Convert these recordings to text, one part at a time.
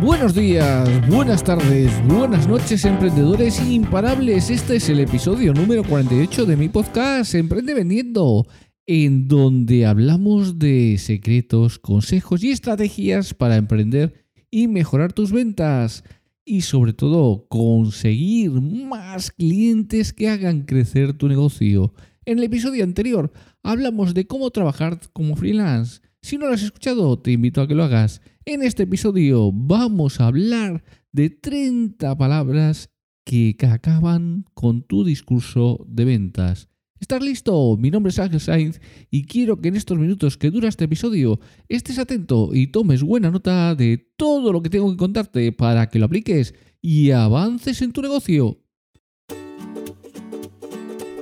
Buenos días, buenas tardes, buenas noches, emprendedores imparables. Este es el episodio número 48 de mi podcast Emprende Vendiendo, en donde hablamos de secretos, consejos y estrategias para emprender y mejorar tus ventas. Y sobre todo, conseguir más clientes que hagan crecer tu negocio. En el episodio anterior hablamos de cómo trabajar como freelance. Si no lo has escuchado, te invito a que lo hagas. En este episodio vamos a hablar de 30 palabras que acaban con tu discurso de ventas. ¿Estás listo? Mi nombre es Ángel Sainz y quiero que en estos minutos que dura este episodio estés atento y tomes buena nota de todo lo que tengo que contarte para que lo apliques y avances en tu negocio.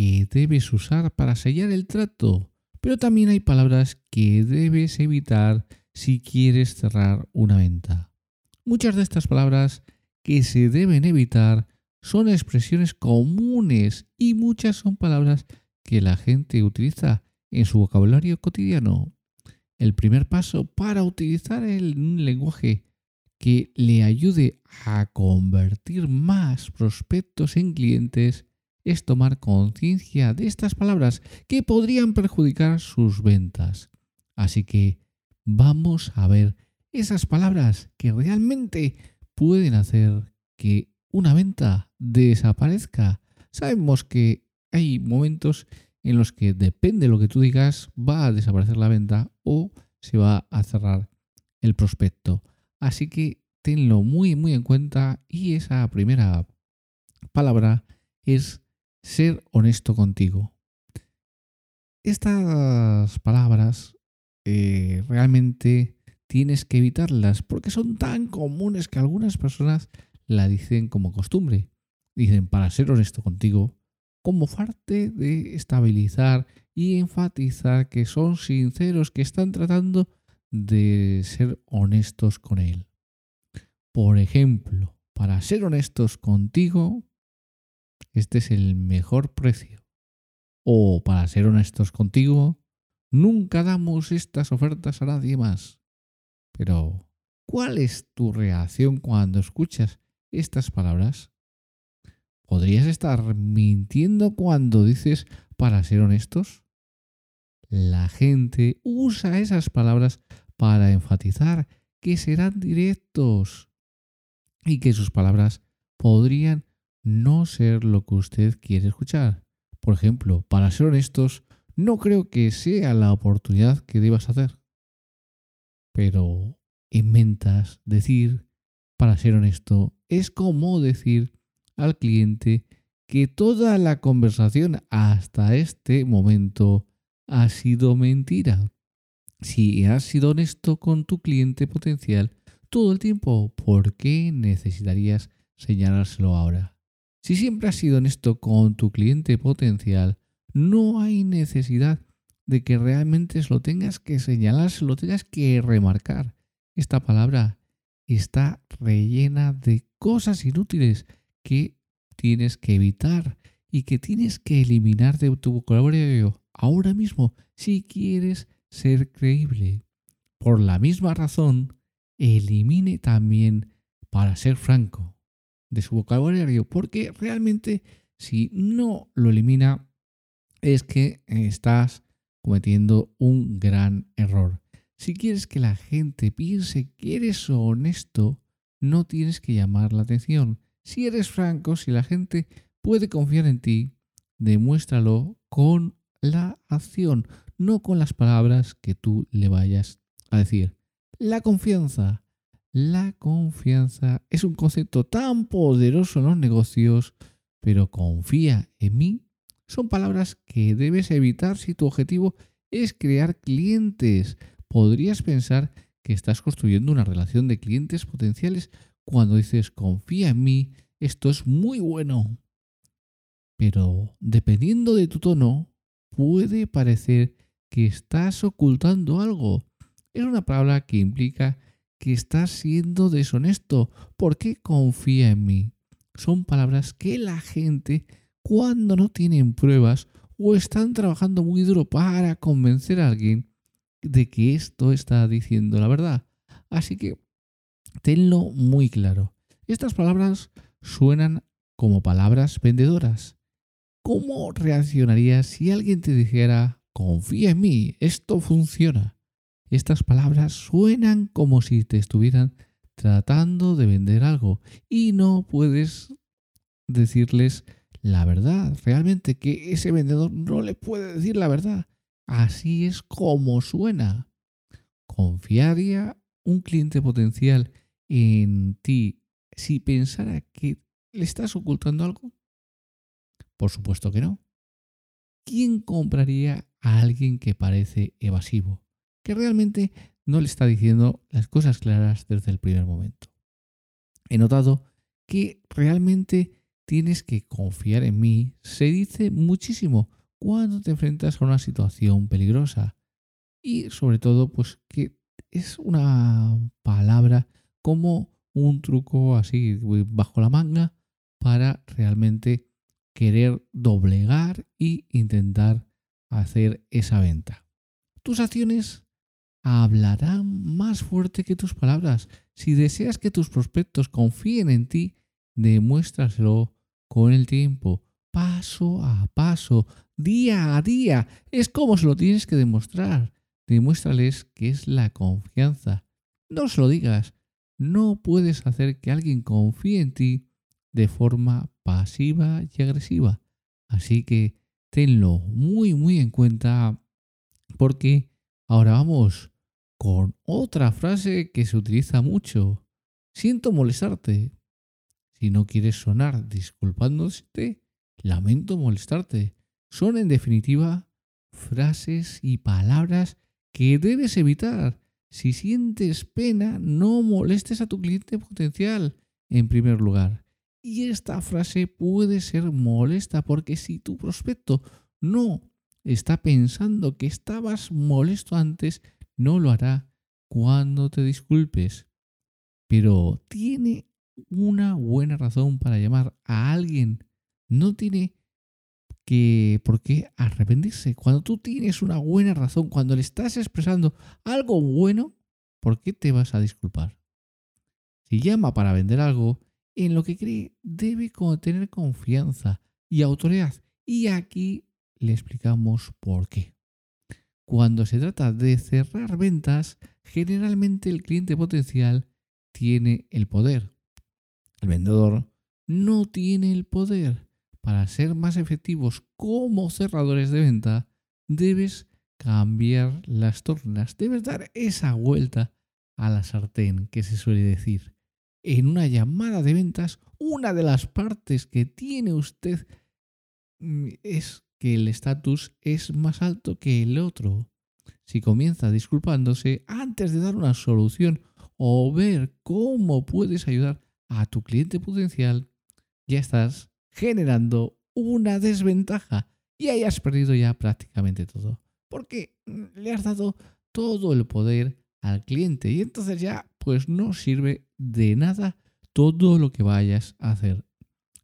Que debes usar para sellar el trato, pero también hay palabras que debes evitar si quieres cerrar una venta. Muchas de estas palabras que se deben evitar son expresiones comunes y muchas son palabras que la gente utiliza en su vocabulario cotidiano. El primer paso para utilizar el lenguaje que le ayude a convertir más prospectos en clientes es tomar conciencia de estas palabras que podrían perjudicar sus ventas. Así que vamos a ver esas palabras que realmente pueden hacer que una venta desaparezca. Sabemos que hay momentos en los que depende de lo que tú digas va a desaparecer la venta o se va a cerrar el prospecto. Así que tenlo muy muy en cuenta y esa primera palabra es ser honesto contigo. Estas palabras eh, realmente tienes que evitarlas porque son tan comunes que algunas personas la dicen como costumbre. Dicen, para ser honesto contigo, como parte de estabilizar y enfatizar que son sinceros, que están tratando de ser honestos con él. Por ejemplo, para ser honestos contigo, este es el mejor precio. O para ser honestos contigo, nunca damos estas ofertas a nadie más. Pero, ¿cuál es tu reacción cuando escuchas estas palabras? ¿Podrías estar mintiendo cuando dices para ser honestos? La gente usa esas palabras para enfatizar que serán directos y que sus palabras podrían no ser lo que usted quiere escuchar. Por ejemplo, para ser honestos, no creo que sea la oportunidad que debas hacer. Pero en ventas, decir para ser honesto es como decir al cliente que toda la conversación hasta este momento ha sido mentira. Si has sido honesto con tu cliente potencial todo el tiempo, ¿por qué necesitarías señalárselo ahora? Si siempre has sido honesto con tu cliente potencial, no hay necesidad de que realmente se lo tengas que señalar, se lo tengas que remarcar. esta palabra está rellena de cosas inútiles que tienes que evitar y que tienes que eliminar de tu vocabulario ahora mismo si quieres ser creíble. Por la misma razón, elimine también, para ser franco, de su vocabulario, porque realmente si no lo elimina es que estás cometiendo un gran error. Si quieres que la gente piense que eres honesto, no tienes que llamar la atención. Si eres franco, si la gente puede confiar en ti, demuéstralo con la acción, no con las palabras que tú le vayas a decir. La confianza. La confianza es un concepto tan poderoso en los negocios, pero confía en mí. Son palabras que debes evitar si tu objetivo es crear clientes. Podrías pensar que estás construyendo una relación de clientes potenciales cuando dices confía en mí, esto es muy bueno. Pero dependiendo de tu tono, puede parecer que estás ocultando algo. Es una palabra que implica que estás siendo deshonesto. ¿Por qué confía en mí? Son palabras que la gente, cuando no tienen pruebas o están trabajando muy duro para convencer a alguien de que esto está diciendo la verdad. Así que tenlo muy claro. Estas palabras suenan como palabras vendedoras. ¿Cómo reaccionarías si alguien te dijera, confía en mí, esto funciona? Estas palabras suenan como si te estuvieran tratando de vender algo y no puedes decirles la verdad. Realmente que ese vendedor no le puede decir la verdad. Así es como suena. ¿Confiaría un cliente potencial en ti si pensara que le estás ocultando algo? Por supuesto que no. ¿Quién compraría a alguien que parece evasivo? Que realmente no le está diciendo las cosas claras desde el primer momento. He notado que realmente tienes que confiar en mí. Se dice muchísimo cuando te enfrentas a una situación peligrosa. Y sobre todo, pues que es una palabra como un truco así bajo la manga para realmente querer doblegar y intentar hacer esa venta. Tus acciones hablarán más fuerte que tus palabras. Si deseas que tus prospectos confíen en ti, demuéstraselo con el tiempo, paso a paso, día a día. Es como se lo tienes que demostrar. Demuéstrales que es la confianza. No se lo digas. No puedes hacer que alguien confíe en ti de forma pasiva y agresiva. Así que tenlo muy, muy en cuenta porque ahora vamos con otra frase que se utiliza mucho. Siento molestarte. Si no quieres sonar disculpándote, lamento molestarte. Son en definitiva frases y palabras que debes evitar. Si sientes pena, no molestes a tu cliente potencial en primer lugar. Y esta frase puede ser molesta porque si tu prospecto no está pensando que estabas molesto antes, no lo hará cuando te disculpes. Pero tiene una buena razón para llamar a alguien. No tiene que por qué arrepentirse. Cuando tú tienes una buena razón, cuando le estás expresando algo bueno, ¿por qué te vas a disculpar? Si llama para vender algo, en lo que cree debe tener confianza y autoridad. Y aquí le explicamos por qué. Cuando se trata de cerrar ventas, generalmente el cliente potencial tiene el poder. El vendedor no tiene el poder. Para ser más efectivos como cerradores de venta, debes cambiar las tornas, debes dar esa vuelta a la sartén que se suele decir en una llamada de ventas, una de las partes que tiene usted mm, es que el estatus es más alto que el otro. Si comienza disculpándose antes de dar una solución o ver cómo puedes ayudar a tu cliente potencial, ya estás generando una desventaja y hayas perdido ya prácticamente todo. Porque mm, le has dado todo el poder al cliente y entonces ya pues no sirve de nada todo lo que vayas a hacer.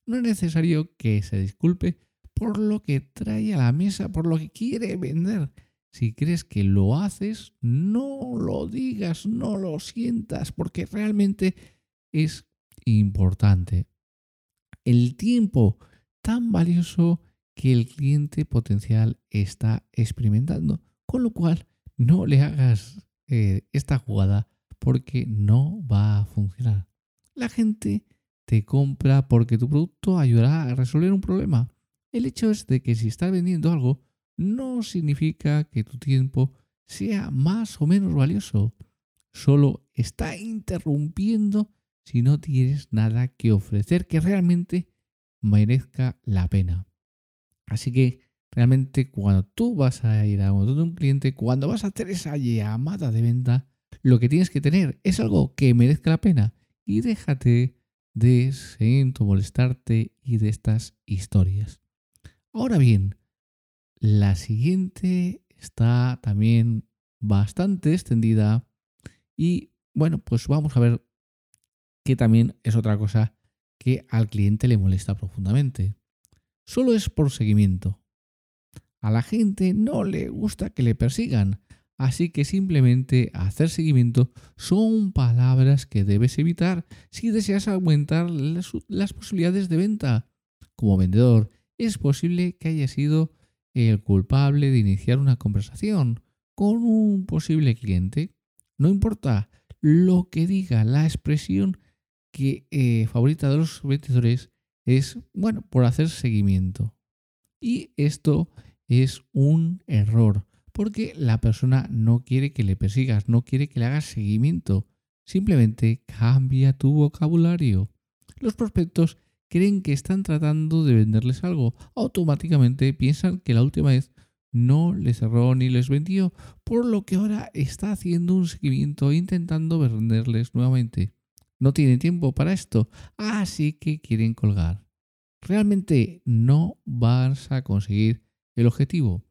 No es necesario que se disculpe por lo que trae a la mesa, por lo que quiere vender. Si crees que lo haces, no lo digas, no lo sientas, porque realmente es importante. El tiempo tan valioso que el cliente potencial está experimentando. Con lo cual, no le hagas eh, esta jugada porque no va a funcionar. La gente te compra porque tu producto ayudará a resolver un problema. El hecho es de que si estás vendiendo algo, no significa que tu tiempo sea más o menos valioso. Solo está interrumpiendo si no tienes nada que ofrecer que realmente merezca la pena. Así que realmente cuando tú vas a ir a un cliente, cuando vas a hacer esa llamada de venta, lo que tienes que tener es algo que merezca la pena y déjate de molestarte y de estas historias. Ahora bien, la siguiente está también bastante extendida y bueno, pues vamos a ver que también es otra cosa que al cliente le molesta profundamente. Solo es por seguimiento. A la gente no le gusta que le persigan, así que simplemente hacer seguimiento son palabras que debes evitar si deseas aumentar las, posibilidades de venta. Como vendedor, es posible que haya sido el culpable de iniciar una conversación con un posible cliente. No importa lo que diga la expresión que eh, favorita de los vendedores es, bueno, por hacer seguimiento. Y esto es un error, porque la persona no quiere que le persigas, no quiere que le hagas seguimiento. Simplemente cambia tu vocabulario. Los prospectos creen que están tratando de venderles algo. Automáticamente piensan que la última vez no les cerró ni les vendió, por lo que ahora está haciendo un seguimiento intentando venderles nuevamente. No tienen tiempo para esto, así que quieren colgar. Realmente no vas a conseguir el objetivo.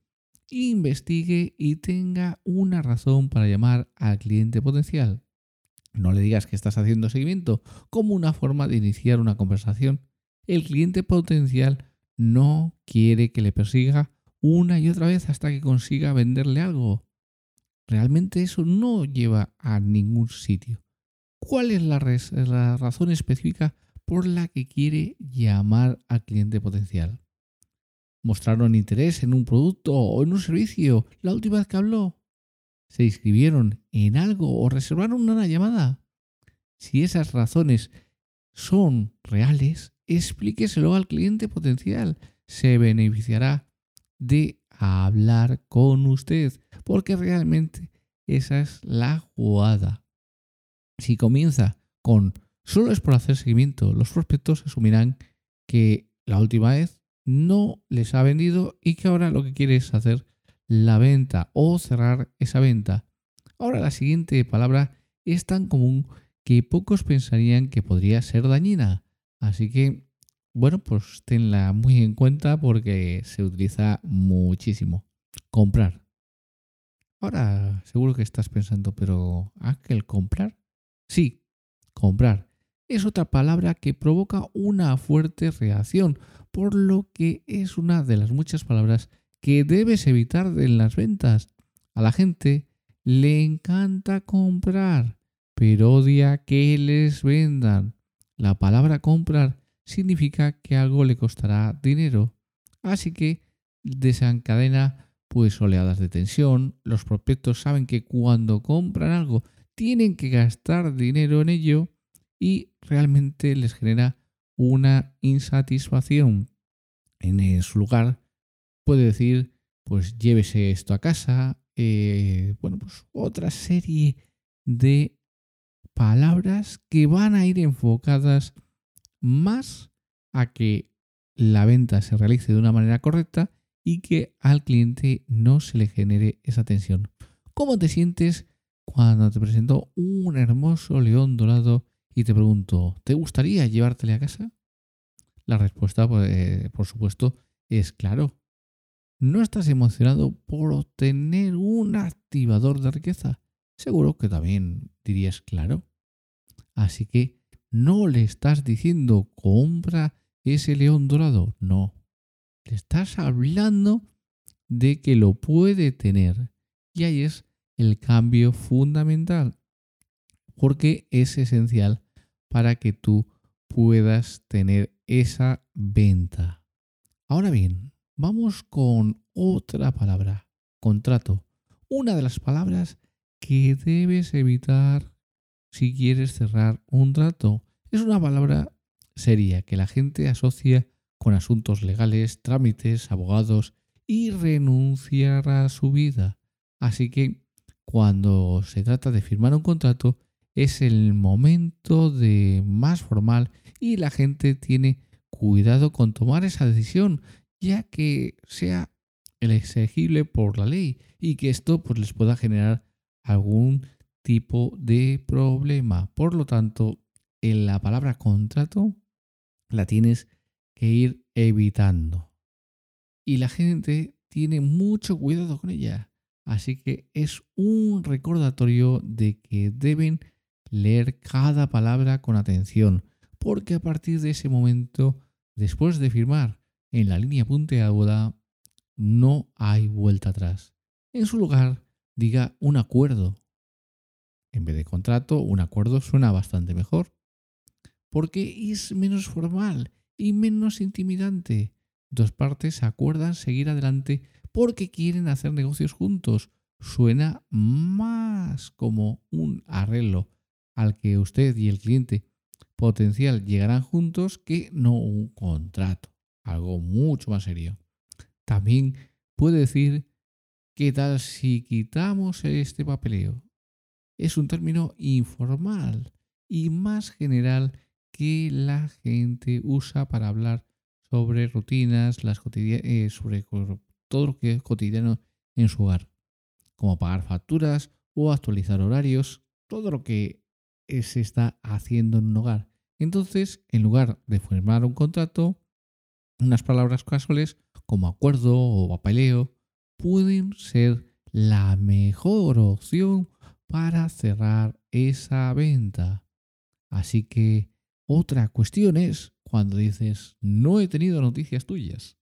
Investigue y tenga una razón para llamar al cliente potencial. No le digas que estás haciendo seguimiento como una forma de iniciar una conversación. El cliente potencial no quiere que le persiga una y otra vez hasta que consiga venderle algo. Realmente eso no lleva a ningún sitio. ¿Cuál es la, razón específica por la que quiere llamar al cliente potencial? ¿Mostraron interés en un producto o en un servicio la última vez que habló? ¿Se inscribieron en algo o reservaron una llamada? Si esas razones son reales, explíqueselo al cliente potencial. Se beneficiará de hablar con usted, porque realmente esa es la jugada. Si comienza con solo es por hacer seguimiento, los prospectos asumirán que la última vez no les ha vendido y que ahora lo que quiere es hacer la venta o cerrar esa venta. Ahora la siguiente palabra es tan común que pocos pensarían que podría ser dañina. Así que, bueno, pues tenla muy en cuenta porque se utiliza muchísimo. Comprar. Ahora seguro que estás pensando, pero ¿aquel comprar? Sí, comprar. Es otra palabra que provoca una fuerte reacción, por lo que es una de las muchas palabras que debes evitar en las ventas. A la gente le encanta comprar, pero odia que les vendan. La palabra comprar significa que algo le costará dinero, así que desencadena pues oleadas de tensión. Los prospectos saben que cuando compran algo tienen que gastar dinero en ello y realmente les genera una insatisfacción. En su lugar puede decir, pues llévese esto a casa, eh, bueno, pues otra serie de palabras que van a ir enfocadas más a que la venta se realice de una manera correcta y que al cliente no se le genere esa tensión. ¿Cómo te sientes cuando te presento un hermoso león dorado y te pregunto, ¿te gustaría llevártele a casa? La respuesta, pues, eh, por supuesto, es claro. ¿No estás emocionado por obtener un activador de riqueza? Seguro que también dirías claro. Así que no le estás diciendo compra ese león dorado, no. Le estás hablando de que lo puede tener. Y ahí es el cambio fundamental, porque es esencial para que tú puedas tener esa venta. Ahora bien, vamos con otra palabra, contrato. Una de las palabras que debes evitar si quieres cerrar un trato. Es una palabra seria que la gente asocia con asuntos legales, trámites, abogados y renunciar a su vida. Así que cuando se trata de firmar un contrato es el momento de más formal y la gente tiene cuidado con tomar esa decisión, ya que sea el exigible por la ley y que esto pues, les pueda generar algún tipo de problema. Por lo tanto, en la palabra contrato la tienes que ir evitando. Y la gente tiene mucho cuidado con ella. Así que es un recordatorio de que deben leer cada palabra con atención, porque a partir de ese momento, después de firmar en la línea punteada, no hay vuelta atrás. En su lugar, diga un acuerdo. En vez de contrato, un acuerdo suena bastante mejor, porque es menos formal y menos intimidante. Dos partes acuerdan seguir adelante porque quieren hacer negocios juntos. Suena más como un arreglo al que usted y el cliente potencial llegarán juntos que no un contrato, algo mucho más serio. También puede decir, ¿qué tal si quitamos este papeleo? Es un término informal y más general que la gente usa para hablar sobre rutinas, las eh, sobre todo lo que es cotidiano en su hogar, como pagar facturas o actualizar horarios, todo lo que se está haciendo en un hogar. Entonces, en lugar de firmar un contrato, unas palabras casuales como acuerdo o papeleo pueden ser la mejor opción para cerrar esa venta. Así que otra cuestión es cuando dices no he tenido noticias tuyas.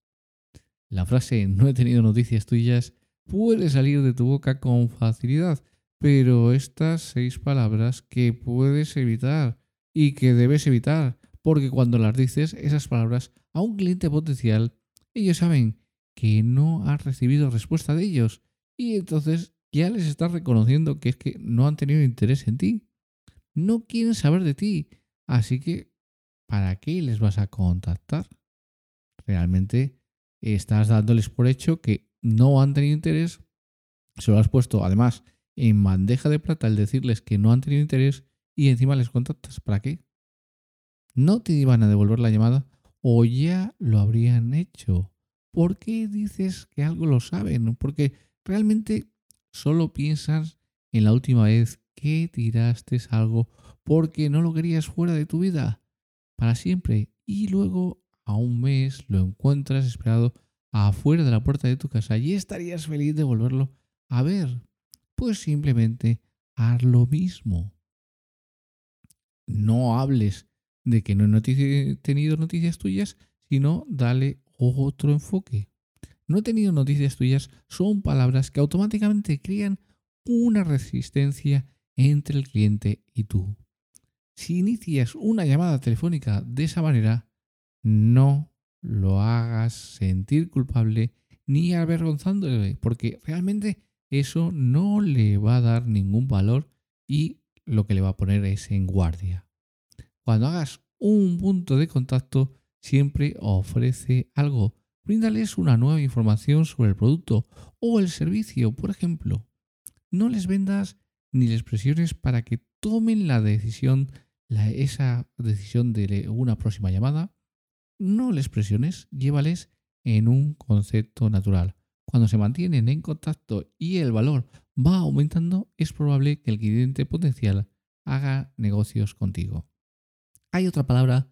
La frase no he tenido noticias tuyas puede salir de tu boca con facilidad, pero estas seis palabras que puedes evitar y que debes evitar, porque cuando las dices esas palabras a un cliente potencial, ellos saben que no has recibido respuesta de ellos y entonces ya les estás reconociendo que es que no han tenido interés en ti. No quieren saber de ti, así que ¿para qué les vas a contactar? Realmente estás dándoles por hecho que no han tenido interés, se lo has puesto además en bandeja de plata el decirles que no han tenido interés y encima les contactas. ¿Para qué? No te iban a devolver la llamada o ya lo habrían hecho. ¿Por qué dices que algo lo saben? Porque realmente solo piensas en la última vez que tiraste algo porque no lo querías fuera de tu vida para siempre y luego a un mes lo encuentras esperado afuera de la puerta de tu casa y estarías feliz de volverlo a ver pues simplemente haz lo mismo. No hables de que no he tenido noticias tuyas, sino dale otro enfoque. No he tenido noticias tuyas son palabras que automáticamente crean una resistencia entre el cliente y tú. Si inicias una llamada telefónica de esa manera, no lo hagas sentir culpable ni avergonzándole, porque realmente eso no le va a dar ningún valor y lo que le va a poner es en guardia. Cuando hagas un punto de contacto, siempre ofrece algo. Bríndales una nueva información sobre el producto o el servicio, por ejemplo. No les vendas ni les presiones para que tomen la decisión, esa decisión de una próxima llamada. No les presiones, llévales en un concepto natural. Cuando se mantienen en contacto y el valor va aumentando, es probable que el cliente potencial haga negocios contigo. Hay otra palabra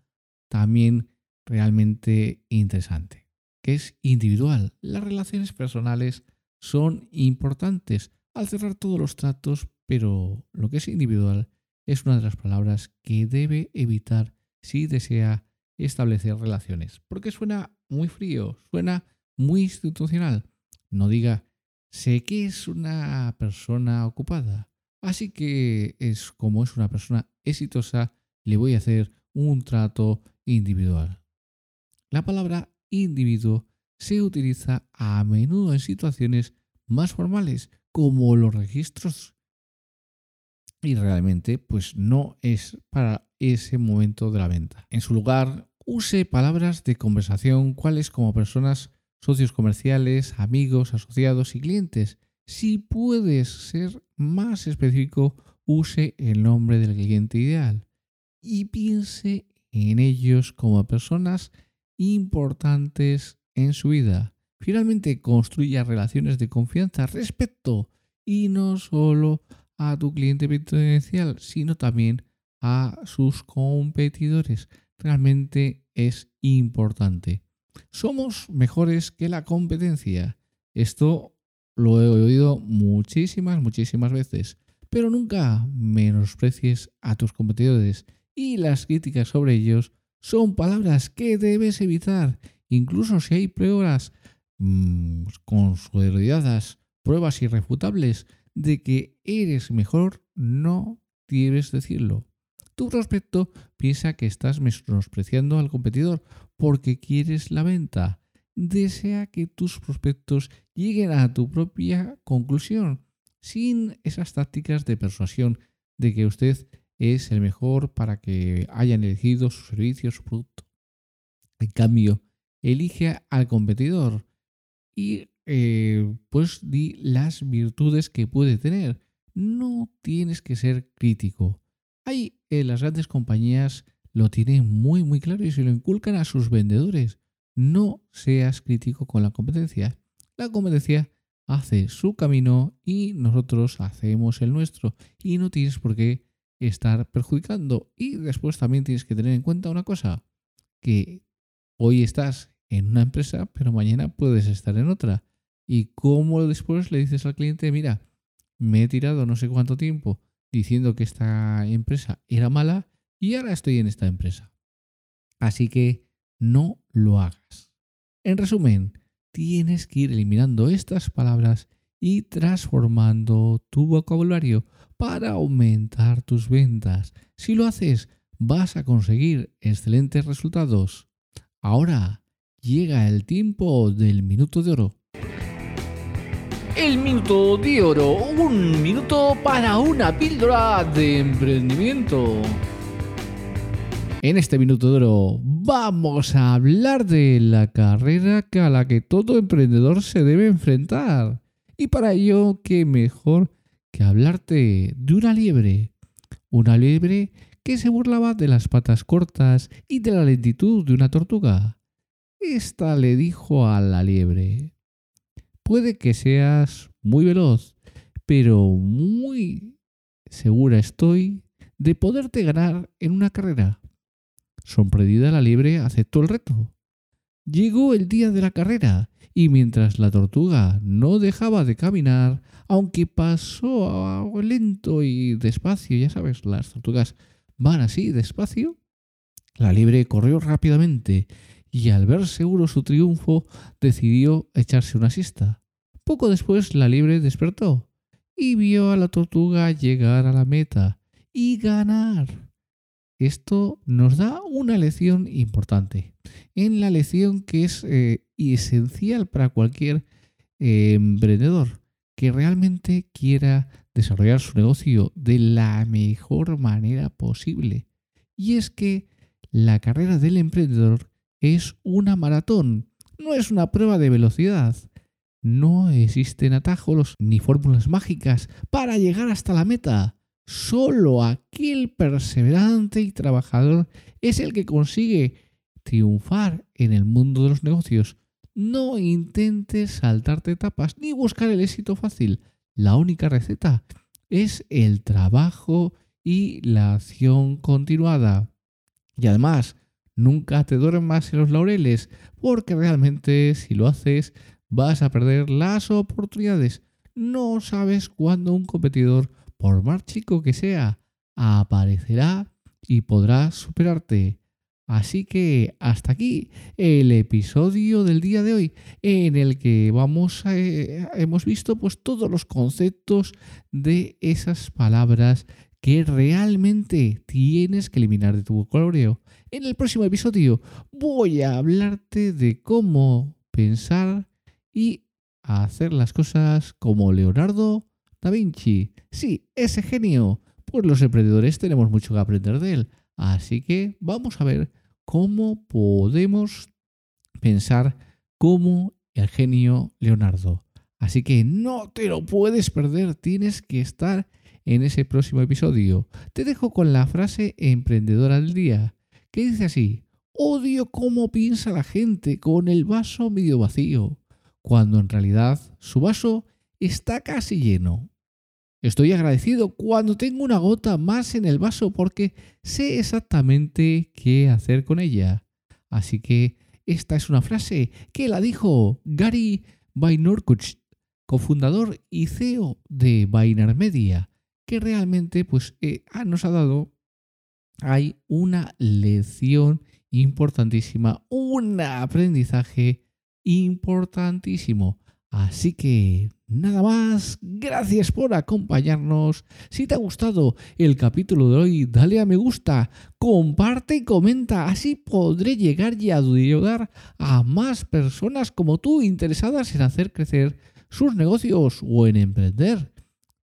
también realmente interesante, que es individual. Las relaciones personales son importantes al cerrar todos los tratos, pero lo que es individual es una de las palabras que debe evitar si desea establecer relaciones, porque suena muy frío, suena muy institucional. No diga, sé que es una persona ocupada, así que es como es una persona exitosa, le voy a hacer un trato individual. La palabra individuo se utiliza a menudo en situaciones más formales, como los registros. Y realmente, pues no es para ese momento de la venta. En su lugar, use palabras de conversación cuales como personas, socios comerciales, amigos, asociados y clientes. Si puedes ser más específico, use el nombre del cliente ideal y piense en ellos como personas importantes en su vida. Finalmente, construya relaciones de confianza, respeto y no solo a tu cliente potencial, sino también a sus competidores. Realmente es importante. Somos mejores que la competencia. Esto lo he oído muchísimas, muchísimas veces. Pero nunca menosprecies a tus competidores y las críticas sobre ellos son palabras que debes evitar, incluso si hay pruebas mmm, pruebas irrefutables de que eres mejor, no debes decirlo. Tu prospecto piensa que estás menospreciando al competidor porque quieres la venta. Desea que tus prospectos lleguen a tu propia conclusión sin esas tácticas de persuasión de que usted es el mejor para que hayan elegido su servicio su producto. En cambio, elige al competidor y eh, pues di las virtudes que puede tener. No tienes que ser crítico. Hay en las grandes compañías lo tienen muy muy claro y se lo inculcan a sus vendedores. No seas crítico con la competencia. La competencia hace su camino y nosotros hacemos el nuestro. Y no tienes por qué estar perjudicando. Y después también tienes que tener en cuenta una cosa, que hoy estás en una empresa, pero mañana puedes estar en otra. Y cómo después le dices al cliente, mira, me he tirado no sé cuánto tiempo diciendo que esta empresa era mala y ahora estoy en esta empresa. Así que no lo hagas. En resumen, tienes que ir eliminando estas palabras y transformando tu vocabulario para aumentar tus ventas. Si lo haces, vas a conseguir excelentes resultados. Ahora llega el tiempo del minuto de oro. El minuto de oro, un minuto para una píldora de emprendimiento. En este minuto de oro vamos a hablar de la carrera a la que todo emprendedor se debe enfrentar. Y para ello, qué mejor que hablarte de una liebre. Una liebre que se burlaba de las patas cortas y de la lentitud de una tortuga. Esta le dijo a la liebre, puede que seas muy veloz, pero muy segura estoy de poderte ganar en una carrera. Sorprendida la liebre aceptó el reto. Llegó el día de la carrera y mientras la tortuga no dejaba de caminar, aunque pasó lento y despacio, ya sabes, las tortugas van así despacio, la liebre corrió rápidamente y al ver seguro su triunfo decidió echarse una siesta. Poco después la liebre despertó y vio a la tortuga llegar a la meta y ganar. Esto nos da una lección importante. En la lección que es eh, esencial para cualquier eh, emprendedor que realmente quiera desarrollar su negocio de la mejor manera posible. Y es que la carrera del emprendedor es una maratón, no es una prueba de velocidad. No existen atajos ni fórmulas mágicas para llegar hasta la meta. Solo aquel perseverante y trabajador es el que consigue triunfar en el mundo de los negocios. No intentes saltarte etapas ni buscar el éxito fácil. La única receta es el trabajo y la acción continuada. Y además, nunca te duermas en los laureles, porque realmente si lo haces vas a perder las oportunidades. No sabes cuándo un competidor, por más chico que sea, aparecerá y podrás superarte. Así que hasta aquí el episodio del día de hoy en el que vamos eh, hemos visto pues todos los conceptos de esas palabras que realmente tienes que eliminar de tu vocabulario. En el próximo episodio voy a hablarte de cómo pensar y hacer las cosas como Leonardo da Vinci. Sí, ese genio. Pues los emprendedores tenemos mucho que aprender de él. Así que vamos a ver cómo podemos pensar como el genio Leonardo. Así que no te lo puedes perder, tienes que estar en ese próximo episodio. Te dejo con la frase emprendedora del día, que dice así, odio cómo piensa la gente con el vaso medio vacío, cuando en realidad su vaso está casi lleno. Estoy agradecido cuando tengo una gota más en el vaso porque sé exactamente qué hacer con ella. Así que esta es una frase que la dijo Gary Vaynerchuk, cofundador y CEO de Vayner Media, que realmente pues, eh, nos ha dado hay una lección importantísima, un aprendizaje importantísimo. Así que nada más, gracias por acompañarnos. Si te ha gustado el capítulo de hoy, dale a me gusta, comparte y comenta, así podré llegar y ayudar a más personas como tú interesadas en hacer crecer sus negocios o en emprender.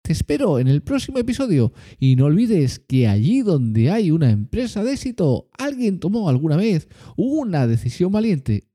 Te espero en el próximo episodio y no olvides que allí donde hay una empresa de éxito, alguien tomó alguna vez una decisión valiente